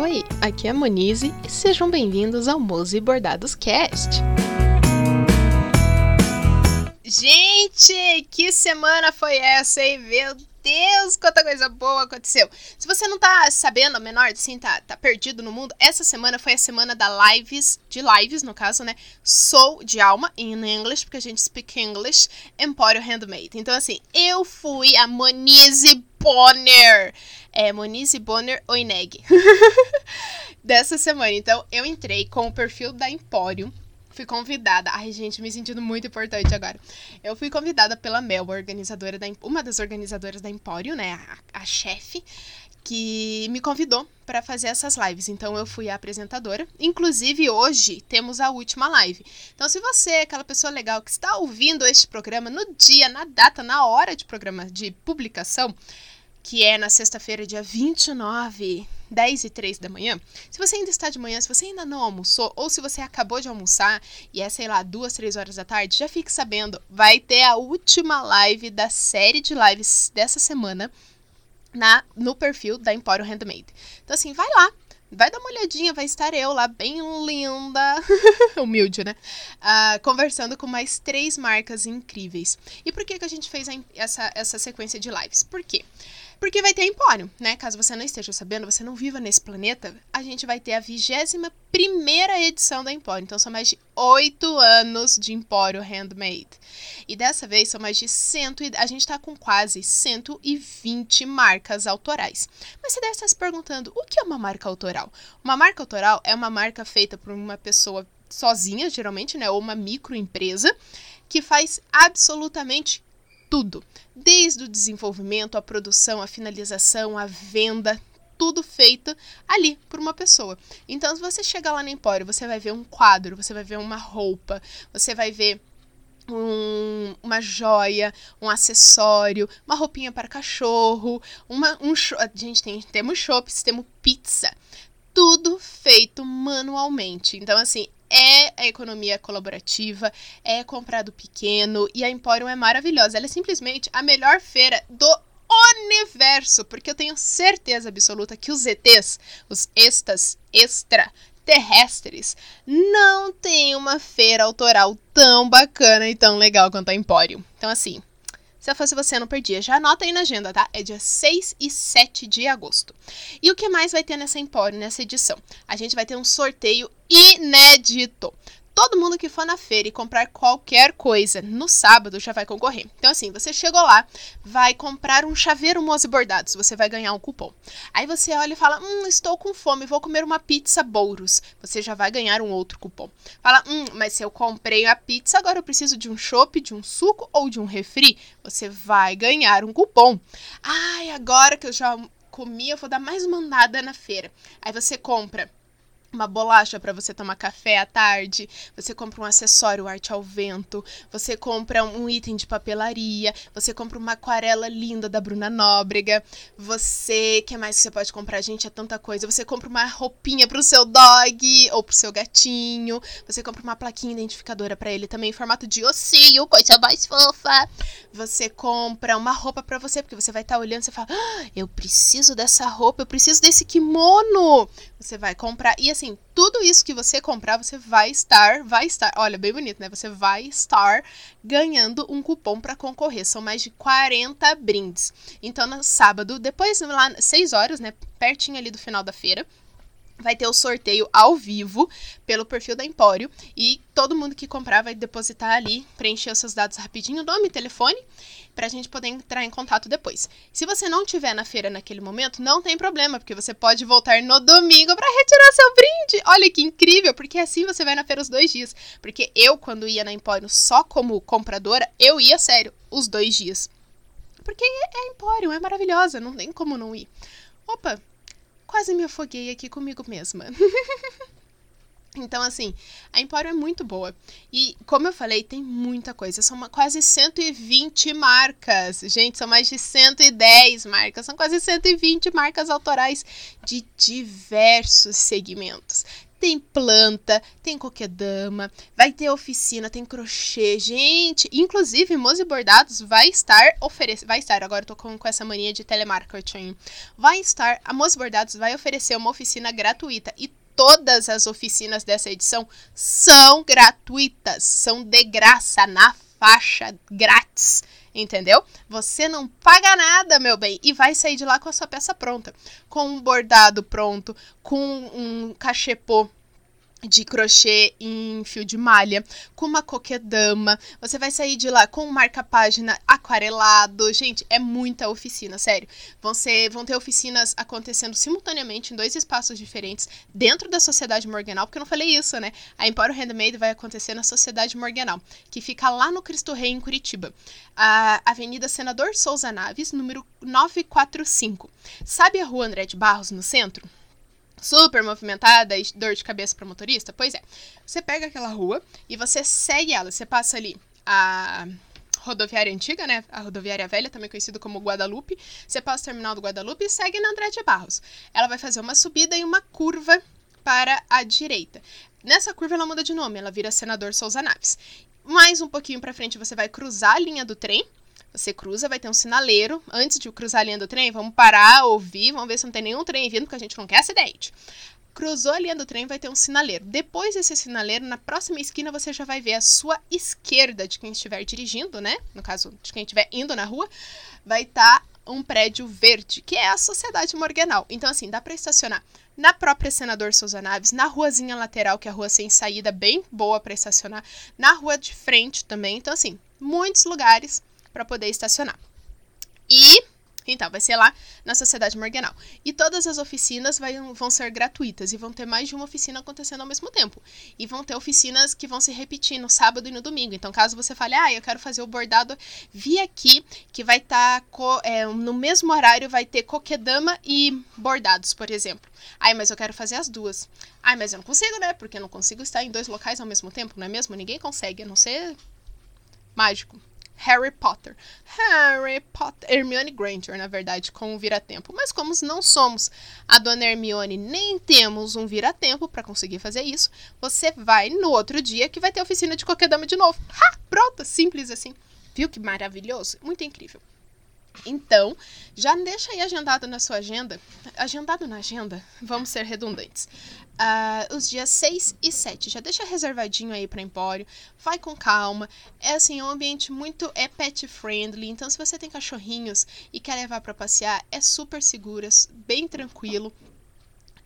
Oi, aqui é a Monize e sejam bem-vindos ao Mose Bordados Cast. Gente, que semana foi essa, hein? Meu Deus, quanta coisa boa aconteceu. Se você não tá sabendo, menor, assim, tá, tá perdido no mundo, essa semana foi a semana da lives, de lives, no caso, né? Sou de alma, in English, porque a gente speak English, Empório Handmade. Então, assim, eu fui a Monize Bonner. É, Monize Bonner Oineg. dessa semana. Então, eu entrei com o perfil da Empório fui convidada. Ai, gente, me sentindo muito importante agora. Eu fui convidada pela Mel, organizadora da, uma das organizadoras da Empório, né? A, a chefe, que me convidou para fazer essas lives. Então eu fui a apresentadora. Inclusive hoje temos a última live. Então se você é aquela pessoa legal que está ouvindo este programa no dia, na data, na hora de programa de publicação, que é na sexta-feira, dia 29 10 e 3 da manhã, se você ainda está de manhã, se você ainda não almoçou, ou se você acabou de almoçar e é, sei lá, 2, 3 horas da tarde, já fique sabendo, vai ter a última live da série de lives dessa semana na, no perfil da Empório Handmade. Então, assim, vai lá, Vai dar uma olhadinha, vai estar eu lá, bem linda, humilde, né? Uh, conversando com mais três marcas incríveis. E por que, que a gente fez a, essa, essa sequência de lives? Por quê? Porque vai ter Empório, né? Caso você não esteja sabendo, você não viva nesse planeta, a gente vai ter a 21 primeira edição da Empório. Então são mais de oito anos de Empório Handmade. E dessa vez são mais de cento. A gente tá com quase 120 marcas autorais. Mas você deve estar se perguntando: o que é uma marca autoral? Uma marca autoral é uma marca feita por uma pessoa sozinha, geralmente, né? Ou uma microempresa, que faz absolutamente tudo, desde o desenvolvimento, a produção, a finalização, a venda, tudo feito ali por uma pessoa. Então, se você chegar lá no Empório, você vai ver um quadro, você vai ver uma roupa, você vai ver um, uma joia, um acessório, uma roupinha para cachorro, uma, um gente tem temos chopps, temos pizza, tudo feito manualmente. Então assim é a economia colaborativa, é comprado pequeno e a Emporium é maravilhosa. Ela é simplesmente a melhor feira do universo, porque eu tenho certeza absoluta que os ETs, os estas extra terrestres, não tem uma feira autoral tão bacana e tão legal quanto a Emporium. Então assim, se eu fosse você, não perdia. Já anota aí na agenda, tá? É dia 6 e 7 de agosto. E o que mais vai ter nessa Empório, nessa edição? A gente vai ter um sorteio inédito todo mundo que for na feira e comprar qualquer coisa no sábado já vai concorrer. Então, assim, você chegou lá, vai comprar um chaveiro Mose Bordados, você vai ganhar um cupom. Aí você olha e fala: Hum, estou com fome, vou comer uma pizza Bouros. Você já vai ganhar um outro cupom. Fala: Hum, mas se eu comprei a pizza, agora eu preciso de um chopp, de um suco ou de um refri? Você vai ganhar um cupom. Ai, agora que eu já comi, eu vou dar mais uma andada na feira. Aí você compra uma bolacha para você tomar café à tarde, você compra um acessório arte ao vento, você compra um item de papelaria, você compra uma aquarela linda da Bruna Nóbrega, você, que mais que você pode comprar? Gente, é tanta coisa. Você compra uma roupinha pro seu dog ou pro seu gatinho, você compra uma plaquinha identificadora para ele também em formato de ossinho, coisa mais fofa. Você compra uma roupa para você, porque você vai estar tá olhando e fala: ah, "Eu preciso dessa roupa, eu preciso desse kimono". Você vai comprar e assim, tudo isso que você comprar, você vai estar, vai estar, olha, bem bonito, né? Você vai estar ganhando um cupom para concorrer. São mais de 40 brindes. Então, no sábado, depois lá 6 horas, né, pertinho ali do final da feira, vai ter o sorteio ao vivo pelo perfil da Empório e todo mundo que comprar vai depositar ali, preencher os seus dados rapidinho, nome, telefone, para a gente poder entrar em contato depois. Se você não tiver na feira naquele momento, não tem problema, porque você pode voltar no domingo para retirar seu brinde. Olha que incrível, porque assim você vai na feira os dois dias. Porque eu, quando ia na Empório só como compradora, eu ia sério os dois dias. Porque é Empório, é maravilhosa, não tem como não ir. Opa, quase me afoguei aqui comigo mesma. Então, assim, a Empório é muito boa. E, como eu falei, tem muita coisa. São quase 120 marcas. Gente, são mais de 110 marcas. São quase 120 marcas autorais de diversos segmentos. Tem planta, tem coquedama, vai ter oficina, tem crochê, gente. Inclusive, Mose Bordados vai estar oferecendo. Vai estar, agora eu tô com, com essa mania de telemarketing. Vai estar, a Mose Bordados vai oferecer uma oficina gratuita. E todas as oficinas dessa edição são gratuitas, são de graça, na faixa, grátis entendeu? Você não paga nada, meu bem, e vai sair de lá com a sua peça pronta, com um bordado pronto, com um cachepô de crochê em fio de malha, com uma coquedama. Você vai sair de lá com um marca-página aquarelado. Gente, é muita oficina, sério. Vão, ser, vão ter oficinas acontecendo simultaneamente em dois espaços diferentes dentro da Sociedade Morganal, porque eu não falei isso, né? A Empório Handmade vai acontecer na Sociedade Morganal, que fica lá no Cristo Rei, em Curitiba. A Avenida Senador Souza Naves, número 945. Sabe a rua André de Barros, no centro? Super movimentada e dor de cabeça para motorista? Pois é. Você pega aquela rua e você segue ela. Você passa ali a rodoviária antiga, né? A rodoviária velha, também conhecida como Guadalupe. Você passa o terminal do Guadalupe e segue na André de Barros. Ela vai fazer uma subida e uma curva para a direita. Nessa curva ela muda de nome, ela vira Senador Souza Naves. Mais um pouquinho para frente você vai cruzar a linha do trem você cruza, vai ter um sinaleiro. Antes de cruzar a linha do trem, vamos parar, ouvir, vamos ver se não tem nenhum trem vindo, porque a gente não quer acidente. Cruzou a linha do trem, vai ter um sinaleiro. Depois desse sinaleiro, na próxima esquina, você já vai ver a sua esquerda de quem estiver dirigindo, né? No caso, de quem estiver indo na rua, vai estar tá um prédio verde, que é a Sociedade Morganal. Então, assim, dá para estacionar na própria Senador Souza Naves, na ruazinha lateral, que é a rua sem saída, bem boa para estacionar, na rua de frente também. Então, assim, muitos lugares para poder estacionar. E então, vai ser lá na Sociedade Morganal. E todas as oficinas vai, vão ser gratuitas e vão ter mais de uma oficina acontecendo ao mesmo tempo. E vão ter oficinas que vão se repetir no sábado e no domingo. Então, caso você fale, ah, eu quero fazer o bordado, vi aqui que vai estar tá é, no mesmo horário, vai ter coquedama e bordados, por exemplo. Ai, mas eu quero fazer as duas. Ai, mas eu não consigo, né? Porque eu não consigo estar em dois locais ao mesmo tempo, não é mesmo? Ninguém consegue, a não ser mágico. Harry Potter. Harry Potter. Hermione Granger, na verdade, com o vira-tempo. Mas como não somos a dona Hermione, nem temos um vira-tempo para conseguir fazer isso, você vai no outro dia que vai ter oficina de qualquer dama de novo. Ha! Pronto, simples assim. Viu que maravilhoso? Muito incrível. Então, já deixa aí agendado na sua agenda. Agendado na agenda, vamos ser redundantes. Uh, os dias 6 e 7. Já deixa reservadinho aí para Empório. Vai com calma. É assim, é um ambiente muito é pet friendly. Então, se você tem cachorrinhos e quer levar para passear, é super seguro, bem tranquilo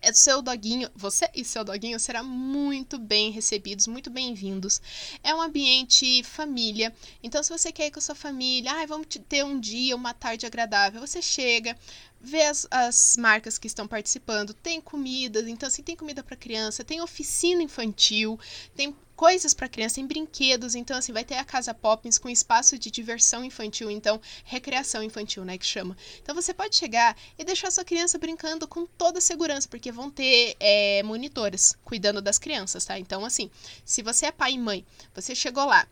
é seu doguinho, você e seu doguinho serão muito bem recebidos, muito bem-vindos. É um ambiente família, então se você quer ir com a sua família, ah, vamos ter um dia, uma tarde agradável, você chega, vê as, as marcas que estão participando, tem comidas, então assim, tem comida para criança, tem oficina infantil, tem coisas para criança, tem brinquedos, então assim, vai ter a Casa Poppins com espaço de diversão infantil, então recreação infantil, né, que chama. Então você pode chegar e deixar sua criança brincando com toda segurança, porque vão ter é, monitores cuidando das crianças, tá? Então assim, se você é pai e mãe, você chegou lá,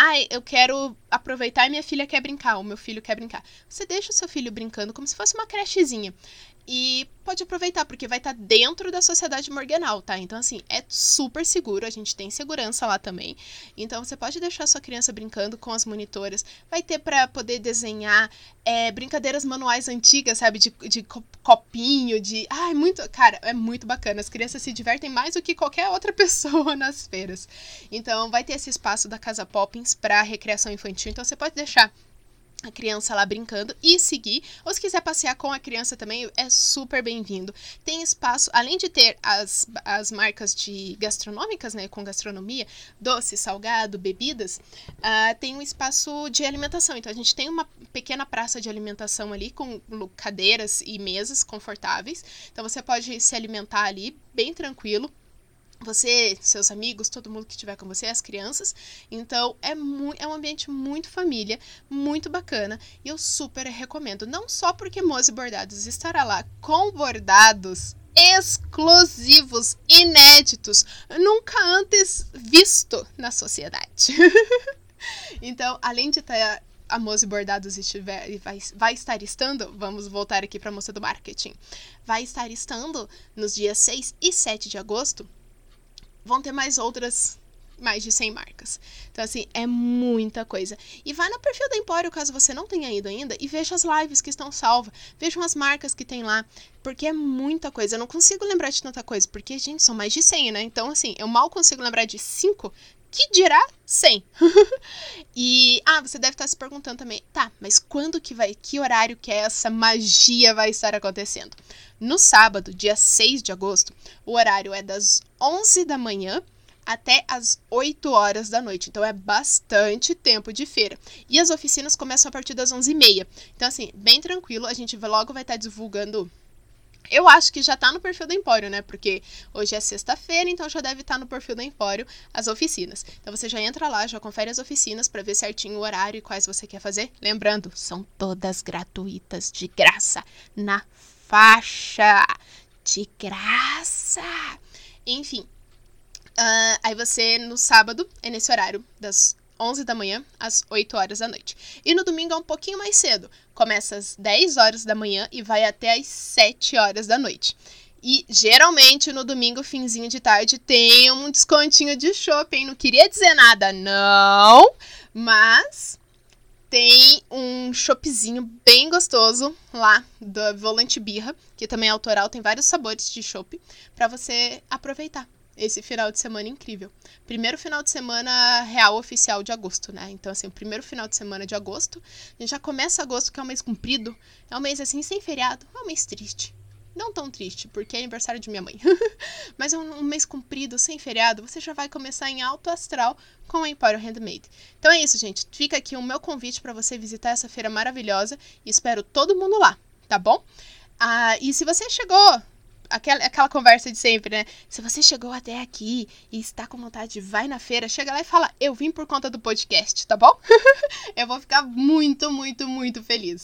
Ai, eu quero aproveitar e minha filha quer brincar, o meu filho quer brincar. Você deixa o seu filho brincando como se fosse uma crechezinha. E pode aproveitar, porque vai estar tá dentro da sociedade morganal, tá? Então, assim, é super seguro, a gente tem segurança lá também. Então, você pode deixar sua criança brincando com as monitoras. Vai ter para poder desenhar é, brincadeiras manuais antigas, sabe? De, de copinho, de. Ai, muito. Cara, é muito bacana. As crianças se divertem mais do que qualquer outra pessoa nas feiras. Então, vai ter esse espaço da Casa Poppins para recreação infantil. Então, você pode deixar a criança lá brincando e seguir. Ou se quiser passear com a criança também, é super bem-vindo. Tem espaço, além de ter as, as marcas de gastronômicas, né, com gastronomia, doce, salgado, bebidas, uh, tem um espaço de alimentação. Então a gente tem uma pequena praça de alimentação ali com cadeiras e mesas confortáveis. Então você pode se alimentar ali bem tranquilo você, seus amigos, todo mundo que estiver com você, as crianças. Então é, é um ambiente muito família, muito bacana e eu super recomendo. Não só porque Mose Bordados estará lá com bordados exclusivos, inéditos, nunca antes visto na sociedade. então, além de estar a Mose Bordados estiver, vai, vai estar estando, vamos voltar aqui para a moça do marketing, vai estar estando nos dias 6 e 7 de agosto, vão ter mais outras mais de 100 marcas. Então, assim, é muita coisa. E vai no perfil da Empório, caso você não tenha ido ainda, e veja as lives que estão salvas. Vejam as marcas que tem lá, porque é muita coisa. Eu não consigo lembrar de tanta coisa, porque, gente, são mais de 100, né? Então, assim, eu mal consigo lembrar de 5, que dirá 100. e, ah, você deve estar se perguntando também, tá, mas quando que vai, que horário que essa magia vai estar acontecendo? No sábado, dia 6 de agosto, o horário é das 11 da manhã até as 8 horas da noite. Então é bastante tempo de feira. E as oficinas começam a partir das 11h30. Então, assim, bem tranquilo. A gente logo vai estar divulgando. Eu acho que já tá no perfil da Empório, né? Porque hoje é sexta-feira, então já deve estar tá no perfil da Empório as oficinas. Então você já entra lá, já confere as oficinas para ver certinho o horário e quais você quer fazer. Lembrando, são todas gratuitas, de graça, na faixa. De graça! Enfim, Uh, aí você, no sábado, é nesse horário, das 11 da manhã às 8 horas da noite. E no domingo é um pouquinho mais cedo. Começa às 10 horas da manhã e vai até às 7 horas da noite. E geralmente no domingo, finzinho de tarde, tem um descontinho de shopping. Não queria dizer nada, não, mas tem um shopzinho bem gostoso lá da Volante Birra, que também é autoral, tem vários sabores de chopp para você aproveitar esse final de semana incrível. Primeiro final de semana real oficial de agosto, né? Então, assim, o primeiro final de semana de agosto. A gente já começa agosto, que é um mês comprido. É um mês, assim, sem feriado. É um mês triste. Não tão triste, porque é aniversário de minha mãe. Mas é um, um, mês comprido, sem feriado. Você já vai começar em alto astral com a Empório Handmade. Então é isso, gente. Fica aqui o meu convite para você visitar essa feira maravilhosa. E espero todo mundo lá, tá bom? Ah, e se você chegou aquela, aquela conversa de sempre, né? Se você chegou até aqui e está com vontade, vai na feira, chega lá e fala: Eu vim por conta do podcast, tá bom? eu vou ficar muito, muito, muito feliz.